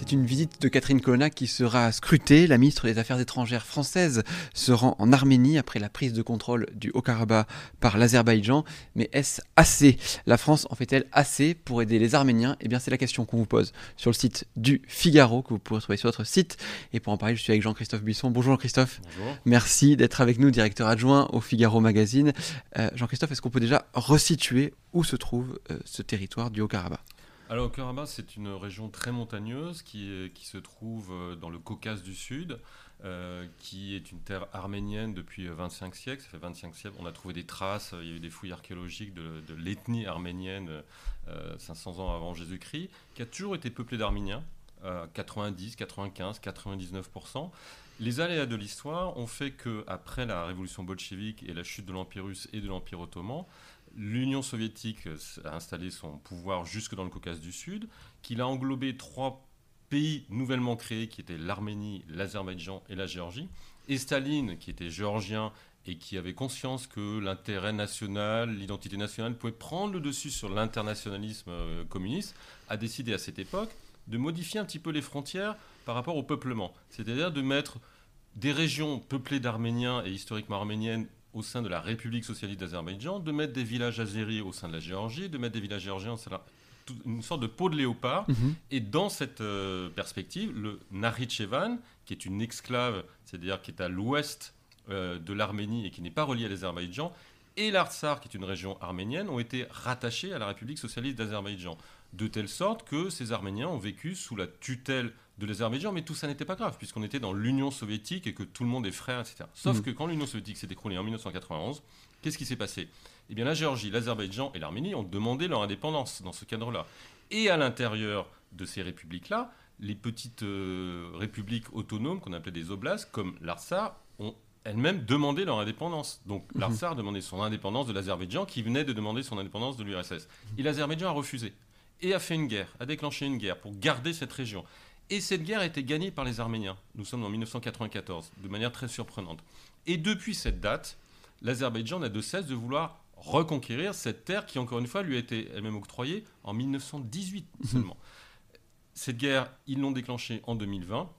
C'est une visite de Catherine Colonna qui sera scrutée. La ministre des Affaires étrangères française se rend en Arménie après la prise de contrôle du Haut-Karabakh par l'Azerbaïdjan. Mais est-ce assez? La France en fait-elle assez pour aider les Arméniens? Eh bien, c'est la question qu'on vous pose sur le site du Figaro, que vous pourrez trouver sur notre site. Et pour en parler, je suis avec Jean-Christophe Buisson. Bonjour Jean-Christophe. Bonjour. Merci d'être avec nous, directeur adjoint au Figaro Magazine. Euh, Jean-Christophe, est-ce qu'on peut déjà resituer où se trouve euh, ce territoire du Haut-Karabakh? Alors, Karabakh, c'est une région très montagneuse qui, qui se trouve euh, dans le Caucase du Sud, euh, qui est une terre arménienne depuis euh, 25 siècles. Ça fait 25 siècles. On a trouvé des traces, euh, il y a eu des fouilles archéologiques de, de l'ethnie arménienne euh, 500 ans avant Jésus-Christ, qui a toujours été peuplée d'Arméniens, euh, 90, 95, 99%. Les aléas de l'histoire ont fait que après la révolution bolchevique et la chute de l'Empire russe et de l'Empire ottoman, l'Union soviétique a installé son pouvoir jusque dans le Caucase du Sud, qu'il a englobé trois pays nouvellement créés qui étaient l'Arménie, l'Azerbaïdjan et la Géorgie. Et Staline, qui était géorgien et qui avait conscience que l'intérêt national, l'identité nationale pouvait prendre le dessus sur l'internationalisme euh, communiste, a décidé à cette époque de modifier un petit peu les frontières par rapport au peuplement. C'est-à-dire de mettre des régions peuplées d'Arméniens et historiquement arméniennes au sein de la République socialiste d'Azerbaïdjan, de mettre des villages azéris au sein de la Géorgie, de mettre des villages géorgiens au sein de la- une sorte de peau de léopard. Et dans cette euh, perspective, le Nakhichevan, qui est une exclave, c'est-à-dire qui est à l'ouest euh, de l'Arménie et qui n'est pas reliée à l'Azerbaïdjan, et l'Artsar, qui est une région arménienne, ont été rattachés à la République socialiste d'Azerbaïdjan. De telle sorte que ces Arméniens ont vécu sous la tutelle de l'Azerbaïdjan, mais tout ça n'était pas grave, puisqu'on était dans l'Union soviétique et que tout le monde est frère, etc. Sauf Mhm. que quand l'Union soviétique s'est écroulée en 1991, qu'est-ce qui s'est passé? Eh bien, la Géorgie, l'Azerbaïdjan et l'Arménie ont demandé leur indépendance dans ce cadre-là. Et à l'intérieur de ces républiques-là, les petites euh, républiques autonomes qu'on appelait des oblasts, comme l'Artsar, ont elles-mêmes demandé leur indépendance. Donc Mhm. l'Artsar demandait son indépendance de l'Azerbaïdjan, qui venait de demander son indépendance de l'URSS. Et l'Azerbaïdjan a refusé. Et a fait une guerre, a déclenché une guerre pour garder cette région. Et cette guerre a été gagnée par les Arméniens. Nous sommes en 1994, de manière très surprenante. Et depuis cette date, l'Azerbaïdjan n'a de cesse de vouloir reconquérir cette terre qui, encore une fois, lui a été elle-même octroyée en 1918 seulement. Cette guerre, ils l'ont déclenchée en 2020,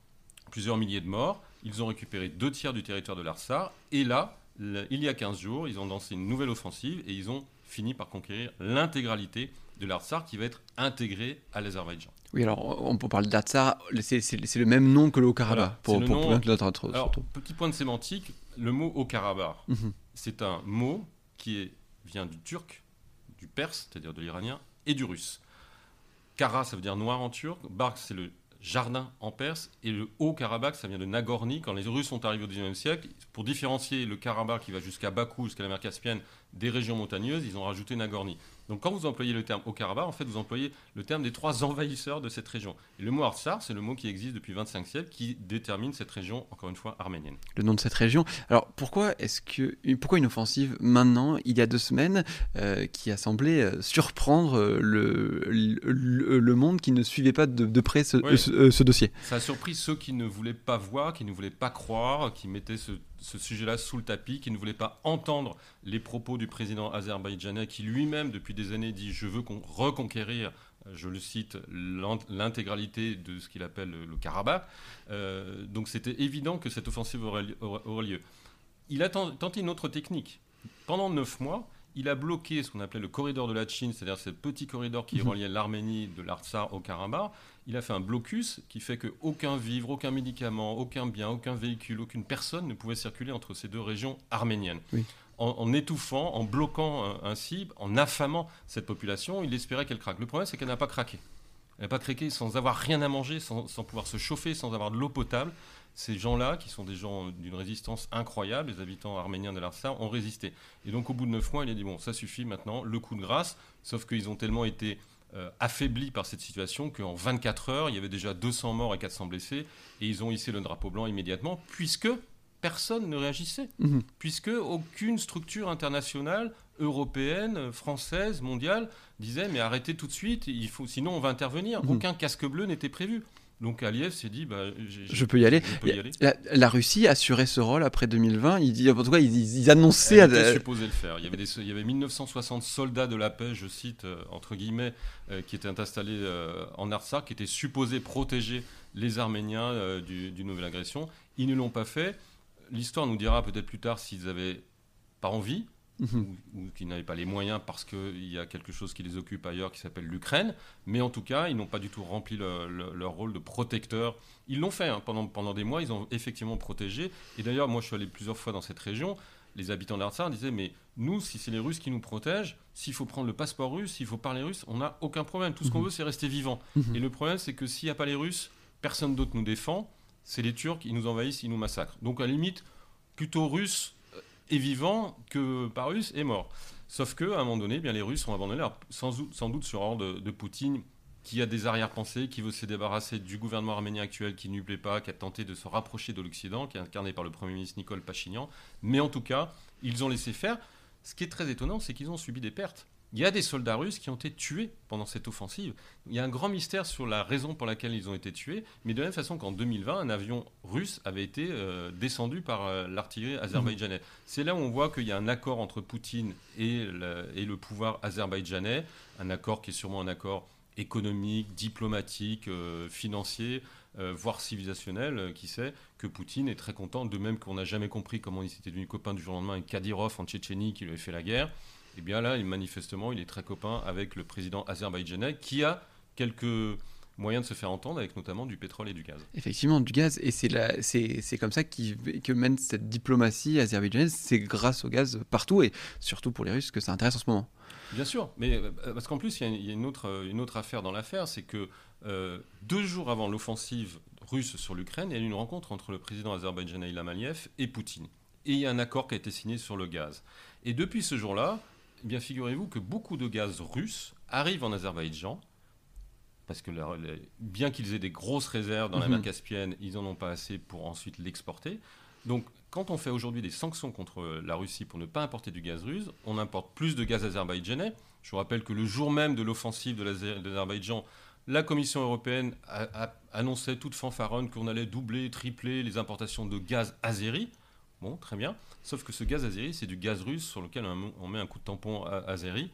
plusieurs milliers de morts. Ils ont récupéré deux tiers du territoire de l'Arsar. Et là, il y a 15 jours, ils ont lancé une nouvelle offensive et ils ont fini par conquérir l'intégralité de l'Arsar qui va être intégrée à l'Azerbaïdjan. Oui, alors on peut parler d'Atsar, c'est c'est- c'est le même nom que le Haut-Karabakh, Voilà, pour, pour, nom- pour bien que l'autre autre- Alors, surtout. petit point de sémantique, le mot au Karabakh, Mhm. c'est un mot qui est- vient du turc, du perse, c'est-à-dire de l'iranien, et du russe. Kara, ça veut dire noir en turc, Bark, c'est le jardin en perse, et le Haut-Karabakh, ça vient de Nagorny, quand les Russes sont arrivés au XIXe siècle, pour différencier le Karabakh qui va jusqu'à Bakou, jusqu'à la mer Caspienne, des régions montagneuses, ils ont rajouté Nagorny. Donc quand vous employez le terme Haut-Karabakh, en fait, vous employez le terme des trois envahisseurs de cette région. Et le mot Artsar, c'est le mot qui existe depuis 25 siècles, qui détermine cette région, encore une fois, arménienne. le nom de cette région. Alors pourquoi est-ce que pourquoi une offensive maintenant, il y a deux semaines, euh, qui a semblé euh, surprendre euh, le, le, le monde qui ne suivait pas de, de près ce, Oui. ce- ce dossier? Ça a surpris ceux qui ne voulaient pas voir, qui ne voulaient pas croire, qui mettaient ce, ce sujet-là sous le tapis, qui ne voulaient pas entendre les propos du président azerbaïdjanais, qui lui-même, depuis des années, dit Je veux con- reconquérir, euh, je le cite, l'int- l'intégralité de ce qu'il appelle le, Karabakh. Euh, donc c'était évident que cette offensive aurait, li- aurait- aurait lieu. Il a ten- tenté une autre technique. Pendant neuf mois, il a bloqué ce qu'on appelait le corridor de la Chine, c'est-à-dire ce petit corridor qui Mhm. reliait l'Arménie de l'Artsar au Karabakh. Il a fait un blocus qui fait qu'aucun vivre, aucun médicament, aucun bien, aucun véhicule, aucune personne ne pouvait circuler entre ces deux régions arméniennes. Oui. En, en étouffant, en bloquant euh, ainsi, en affamant cette population, il espérait qu'elle craque. Le problème, c'est qu'elle n'a pas craqué. Elle n'a pas craqué sans avoir rien à manger, sans, sans pouvoir se chauffer, sans avoir de l'eau potable. Ces gens-là, qui sont des gens d'une résistance incroyable, les habitants arméniens de l'Artsar, ont résisté. Et donc, au bout de neuf mois, il a dit bon, ça suffit maintenant, le coup de grâce. Sauf qu'ils ont tellement été euh, affaiblis par cette situation qu'en 24 heures, il y avait déjà 200 morts et 400 blessés. Et ils ont hissé le drapeau blanc immédiatement, puisque personne ne réagissait. Mhm. Puisque aucune structure internationale, européenne, française, mondiale, disait mais arrêtez tout de suite, il faut, sinon on va intervenir. Mhm. Aucun casque bleu n'était prévu. Donc Aliyev s'est dit, bah, Je peux y aller. je peux y aller. La, la Russie assurait ce rôle après 2020. Il dit, en tout cas, ils, ils annonçaient. Elle à- était supposée le faire. Il y, avait des, il y avait 1960 soldats de la paix, je cite, euh, entre guillemets, euh, qui étaient installés euh, en Artsakh, qui étaient supposés protéger les Arméniens euh, du- d'une nouvelle agression. Ils ne l'ont pas fait. L'histoire nous dira peut-être plus tard s'ils avaient pas envie Mhm. ou, ou qu'ils n'avaient pas les moyens parce qu'il y a quelque chose qui les occupe ailleurs qui s'appelle l'Ukraine. Mais en tout cas, ils n'ont pas du tout rempli le- le- leur rôle de protecteur. Ils l'ont fait hein, pendant, pendant des mois, ils ont effectivement protégé. Et d'ailleurs, moi je suis allé plusieurs fois dans cette région. Les habitants d'Artsakh disaient Mais nous, si c'est les Russes qui nous protègent, s'il faut prendre le passeport russe, s'il faut parler russe, on n'a aucun problème. Tout ce qu'on Mhm. veut, c'est rester vivant. Mhm. Et le problème, c'est que s'il n'y a pas les Russes, personne d'autre nous défend. C'est les Turcs, ils nous envahissent, ils nous massacrent. Donc à la limite, plutôt russe est vivant que pas russe est mort. Sauf que à un moment donné, eh bien les Russes ont abandonné, leur- sans, doute- sans doute sur ordre de, de Poutine, qui a des arrière-pensées, qui veut se débarrasser du gouvernement arménien actuel qui ne lui plaît pas, qui a tenté de se rapprocher de l'Occident, qui est incarné par le Premier ministre Nicole Pachinian. Mais en tout cas, ils ont laissé faire. Ce qui est très étonnant, c'est qu'ils ont subi des pertes. Il y a des soldats russes qui ont été tués pendant cette offensive. Il y a un grand mystère sur la raison pour laquelle ils ont été tués, mais de la même façon qu'en 2020, un avion russe avait été euh, descendu par euh, l'artillerie azerbaïdjanaise. C'est là où on voit qu'il y a un accord entre Poutine et le, et le pouvoir azerbaïdjanais, un accord qui est sûrement un accord économique, diplomatique, euh, financier, euh, voire civilisationnel, euh, qui sait, que Poutine est très content, de même qu'on n'a jamais compris comment il s'était devenu copain du jour au lendemain avec Kadyrov en Tchétchénie qui lui avait fait la guerre. Et bien là, manifestement, il est très copain avec le président azerbaïdjanais qui a quelques moyens de se faire entendre, avec notamment du pétrole et du gaz. Effectivement, du gaz. Et c'est comme ça qu'il- que mène cette diplomatie azerbaïdjanaise. C'est grâce au gaz partout et surtout pour les Russes que ça intéresse en ce moment. Bien sûr, mais euh, parce qu'en plus, il y a, il y a une, autre, euh, une autre affaire dans l'affaire, c'est que euh, deux jours avant l'offensive russe sur l'Ukraine, il y a eu une rencontre entre le président azerbaïdjanais Ilham Aliyev et Poutine. Et il y a un accord qui a été signé sur le gaz. Et depuis ce jour-là, eh bien figurez-vous que beaucoup de gaz russe arrive en Azerbaïdjan, parce que leur- les- bien qu'ils aient des grosses réserves dans la Mhm. mer Caspienne, ils n'en ont pas assez pour ensuite l'exporter. Donc, quand on fait aujourd'hui des sanctions contre la Russie pour ne pas importer du gaz russe, on importe plus de gaz azerbaïdjanais. Je vous rappelle que le jour même de l'offensive de l'Azer- de l'Azerbaïdjan, la Commission européenne a, a- annonçait toute fanfaronne qu'on allait doubler, tripler les importations de gaz azéri. Bon, très bien. Sauf que ce gaz azéri, c'est du gaz russe sur lequel on, met un coup de tampon azéri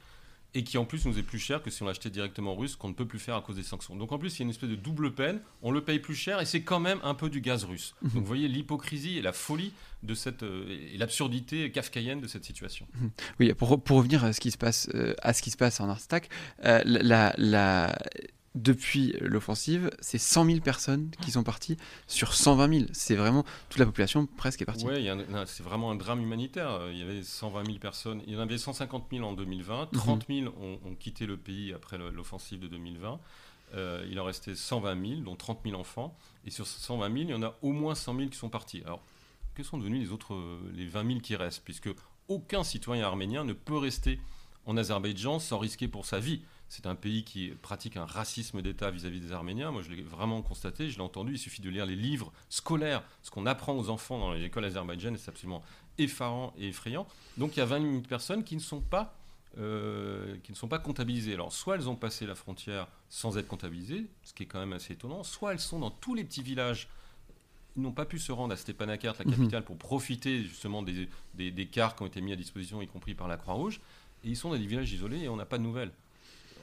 et qui en plus nous est plus cher que si on l'achetait directement russe, qu'on ne peut plus faire à cause des sanctions. Donc en plus, il y a une espèce de double peine, on le paye plus cher et c'est quand même un peu du gaz russe. Donc vous voyez l'hypocrisie et la folie de cette euh, et l'absurdité kafkaïenne de cette situation. Oui, pour, pour revenir à ce qui se passe, euh, à ce qui se passe en Artsakh, euh, la, la- depuis l'offensive, c'est 100 000 personnes qui sont parties sur 120 000. C'est vraiment toute la population presque est partie. Un- c'est vraiment un drame humanitaire. Il y avait 120 000 personnes. Il y en avait 150 000 en 2020. 30 000 ont, ont quitté le pays après l'offensive de 2020. Euh, il en restait 120 000, dont 30 000 enfants. Et sur ces 120 000, il y en a au moins 100 000 qui sont partis. Alors, que sont devenus les autres, euh, les 20 000 qui restent? Puisque aucun citoyen arménien ne peut rester en Azerbaïdjan sans risquer pour sa vie. C'est un pays qui pratique un racisme d'État vis-à-vis des Arméniens. Moi, je l'ai vraiment constaté, je l'ai entendu. Il suffit de lire les livres scolaires, ce qu'on apprend aux enfants dans les écoles azerbaïdjanes, c'est absolument effarant et effrayant. Donc, il y a 20 000 personnes qui ne sont pas, euh, qui ne sont pas comptabilisées. Alors, soit elles ont passé la frontière sans être comptabilisées, ce qui est quand même assez étonnant, soit elles sont dans tous les petits villages. Ils n'ont pas pu se rendre à Stepanakert, la Mhm. capitale, pour profiter justement des, des, des cars qui ont été mis à disposition, y compris par la Croix-Rouge. Et ils sont dans des villages isolés et on n'a pas de nouvelles.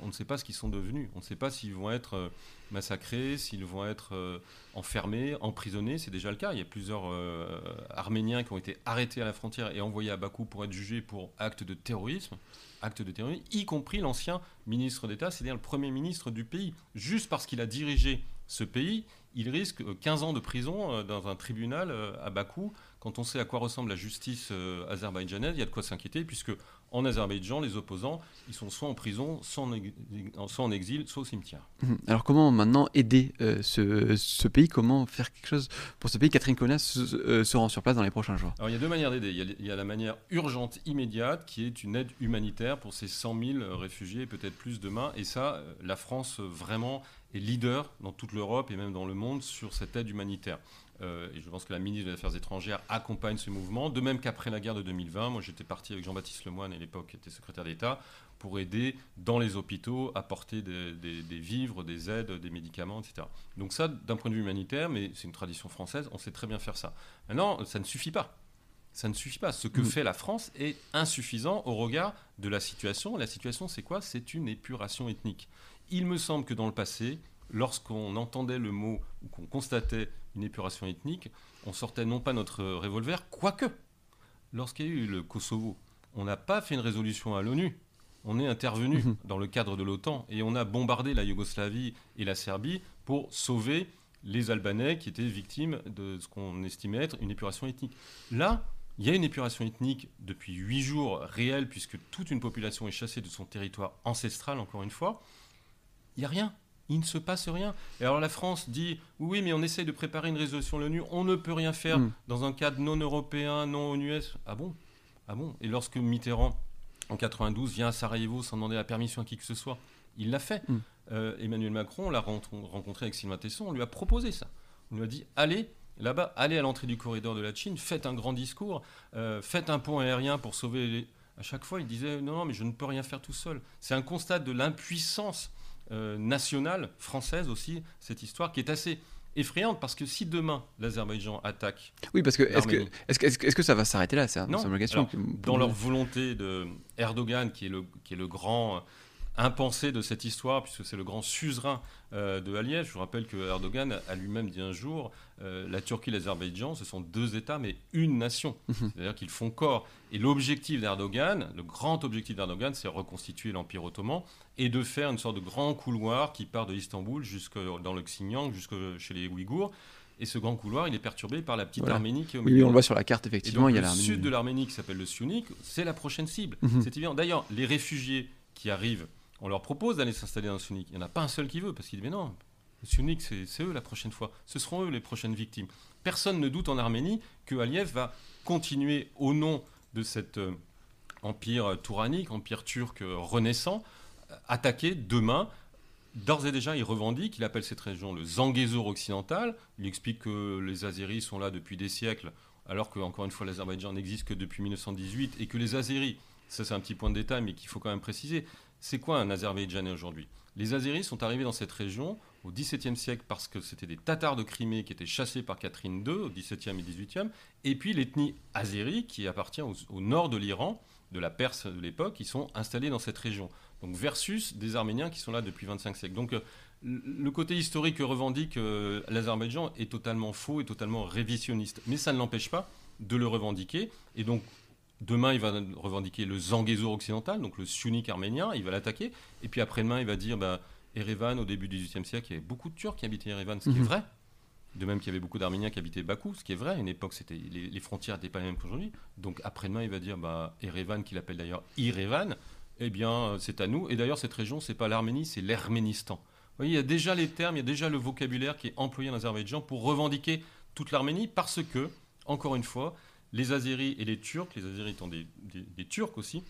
On ne sait pas ce qu'ils sont devenus. On ne sait pas s'ils vont être euh, massacrés, s'ils vont être euh, enfermés, emprisonnés. C'est déjà le cas. Il y a plusieurs euh, Arméniens qui ont été arrêtés à la frontière et envoyés à Bakou pour être jugés pour actes de terrorisme, actes de terrorisme, y compris l'ancien ministre d'État, c'est-à-dire le premier ministre du pays. Juste parce qu'il a dirigé ce pays, il risque euh, 15 ans de prison dans un tribunal à Bakou. Quand on sait à quoi ressemble la justice azerbaïdjanaise, il y a de quoi s'inquiéter, puisque en Azerbaïdjan, les opposants, ils sont soit en prison, soit en, ex- soit en exil, soit au cimetière. Mhm. Alors comment maintenant aider euh, ce, ce pays? Comment faire quelque chose pour ce pays? Catherine Colonna se, euh, se rend sur place dans les prochains jours. Alors il y a deux manières d'aider. Il, y a- il y a la manière urgente, immédiate, qui est une aide humanitaire pour ces 100 000 réfugiés, peut-être plus demain. Et ça, euh, la France euh, vraiment est leader dans toute l'Europe et même dans le monde sur cette aide humanitaire. Euh, et je pense que la ministre des Affaires étrangères accompagne ce mouvement. De même qu'après la guerre de 2020, moi j'étais parti avec Jean-Baptiste Lemoyne à l'époque, qui était secrétaire d'État, pour aider dans les hôpitaux, apporter des, des, vivres, des aides, des médicaments, etc. Donc ça, d'un point de vue humanitaire, mais c'est une tradition française, on sait très bien faire ça. Maintenant, ça ne suffit pas. Ça ne suffit pas. Ce que mmh. fait la France est insuffisant au regard de la situation. La situation, c'est quoi? C'est une épuration ethnique. Il me semble que dans le passé, lorsqu'on entendait le mot ou qu'on constatait une épuration ethnique, on sortait non pas notre revolver, quoique, lorsqu'il y a eu le Kosovo, on n'a pas fait une résolution à l'ONU. On est intervenu mhm. dans le cadre de l'OTAN et on a bombardé la Yougoslavie et la Serbie pour sauver les Albanais qui étaient victimes de ce qu'on estimait être une épuration ethnique. Là, il y a une épuration ethnique depuis huit jours réelle, puisque toute une population est chassée de son territoire ancestral, encore une fois. Il n'y a rien il ne se passe rien. Et alors la France dit oui, mais on essaye de préparer une résolution de l'ONU, on ne peut rien faire hmm. dans un cadre non européen, non ONU-S. Ah bon? Ah bon? Et lorsque Mitterrand, en 92, vient à Sarajevo sans demander la permission à qui que ce soit, il l'a fait. Hmm. Euh, Emmanuel Macron l'a rencontré avec Sylvain Tesson, on lui a proposé ça. On lui a dit allez là-bas, allez à l'entrée du corridor de la Chine, faites un grand discours, euh, faites un pont aérien pour sauver les... À chaque fois, il disait non, non, mais je ne peux rien faire tout seul. C'est un constat de l'impuissance nationale, française aussi, cette histoire qui est assez effrayante parce que si demain l'Azerbaïdjan attaque. Oui, parce que est-ce que, est -ce, est que ça va s'arrêter là C'est une question. dans leur volonté de Erdogan, qui est le, qui est le grand impensé de cette histoire, puisque c'est le grand suzerain euh, de Aliyev. Je vous rappelle que Erdogan a lui-même dit un jour euh, la Turquie et l'Azerbaïdjan, ce sont deux États, mais une nation. Mhm. C'est-à-dire qu'ils font corps. Et l'objectif d'Erdogan, le grand objectif d'Erdogan, c'est reconstituer l'Empire ottoman et de faire une sorte de grand couloir qui part de Istanbul jusque dans le Xinjiang, jusque chez les Ouïghours. Et ce grand couloir, il est perturbé par la petite Arménie qui est au milieu. Oui, on le voit sur la carte, effectivement. il y a le sud de l'Arménie, qui s'appelle le Sionik, c'est la prochaine cible. Mhm. C'est évident. D'ailleurs, les réfugiés qui arrivent on leur propose d'aller s'installer dans le sunnique. Il n'y en a pas un seul qui veut, parce qu'il dit, mais non, le sunnique, c'est eux la prochaine fois. Ce seront eux les prochaines victimes. Personne ne doute en Arménie que Aliyev va continuer au nom de cet euh, empire touranique, empire turc euh, renaissant, attaquer demain. D'ores et déjà, il revendique, il appelle cette région le Zangezur occidental. Il explique que les Azéris sont là depuis des siècles, alors que, encore une fois, l'Azerbaïdjan n'existe que depuis 1918, et que les Azéris, ça c'est un petit point de détail, mais qu'il faut quand même préciser, c'est quoi un Azerbaïdjanais aujourd'hui? Les Azéris sont arrivés dans cette région au XVIIe siècle parce que c'était des Tatars de Crimée qui étaient chassés par Catherine II au XVIIe et XVIIIe, et puis l'ethnie azérie qui appartient au, nord de l'Iran, de la Perse de l'époque, qui sont installés dans cette région. Donc versus des Arméniens qui sont là depuis 25 siècles. Donc euh, le côté historique que revendique euh, l'Azerbaïdjan est totalement faux et totalement révisionniste. Mais ça ne l'empêche pas de le revendiquer. Et donc Demain, il va revendiquer le Zangezur occidental, donc le sunnique arménien, il va l'attaquer. Et puis après-demain, il va dire bah, Erevan, au début du XVIIIe siècle, il y avait beaucoup de Turcs qui habitaient Erevan, ce qui est mhm. vrai. De même qu'il y avait beaucoup d'Arméniens qui habitaient Bakou, ce qui est vrai. À une époque, c'était, les, frontières n'étaient pas les mêmes qu'aujourd'hui. Donc après-demain, il va dire bah, Erevan, qu'il appelle d'ailleurs Irevan, eh bien, c'est à nous. Et d'ailleurs, cette région, c'est pas l'Arménie, c'est l'Herménistan. Vous voyez, il y a déjà les termes, il y a déjà le vocabulaire qui est employé en Azerbaïdjan pour revendiquer toute l'Arménie parce que, encore une fois, les Azéris et les Turcs, les Azéris étant des, Turcs aussi,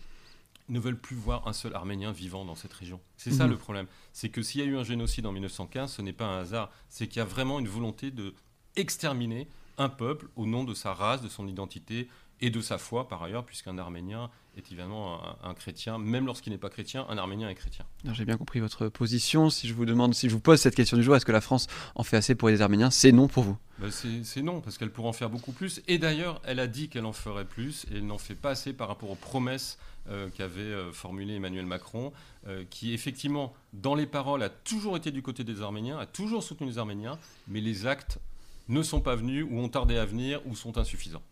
ne veulent plus voir un seul Arménien vivant dans cette région. C'est ça mhm. le problème. C'est que s'il y a eu un génocide en 1915, ce n'est pas un hasard. C'est qu'il y a vraiment une volonté de exterminer un peuple au nom de sa race, de son identité et de sa foi par ailleurs, puisqu'un Arménien est évidemment un, chrétien, même lorsqu'il n'est pas chrétien, un Arménien est chrétien. J'ai bien compris votre position. Si je vous demande, si je vous pose cette question du jour, est-ce que la France en fait assez pour les Arméniens? C'est non pour vous ben, C'est non, parce qu'elle pourrait en faire beaucoup plus. Et d'ailleurs, elle a dit qu'elle en ferait plus, et elle n'en fait pas assez par rapport aux promesses euh, qu'avait euh, formulées Emmanuel Macron, euh, qui effectivement, dans les paroles, a toujours été du côté des Arméniens, a toujours soutenu les Arméniens, mais les actes ne sont pas venus, ou ont tardé à venir, ou sont insuffisants.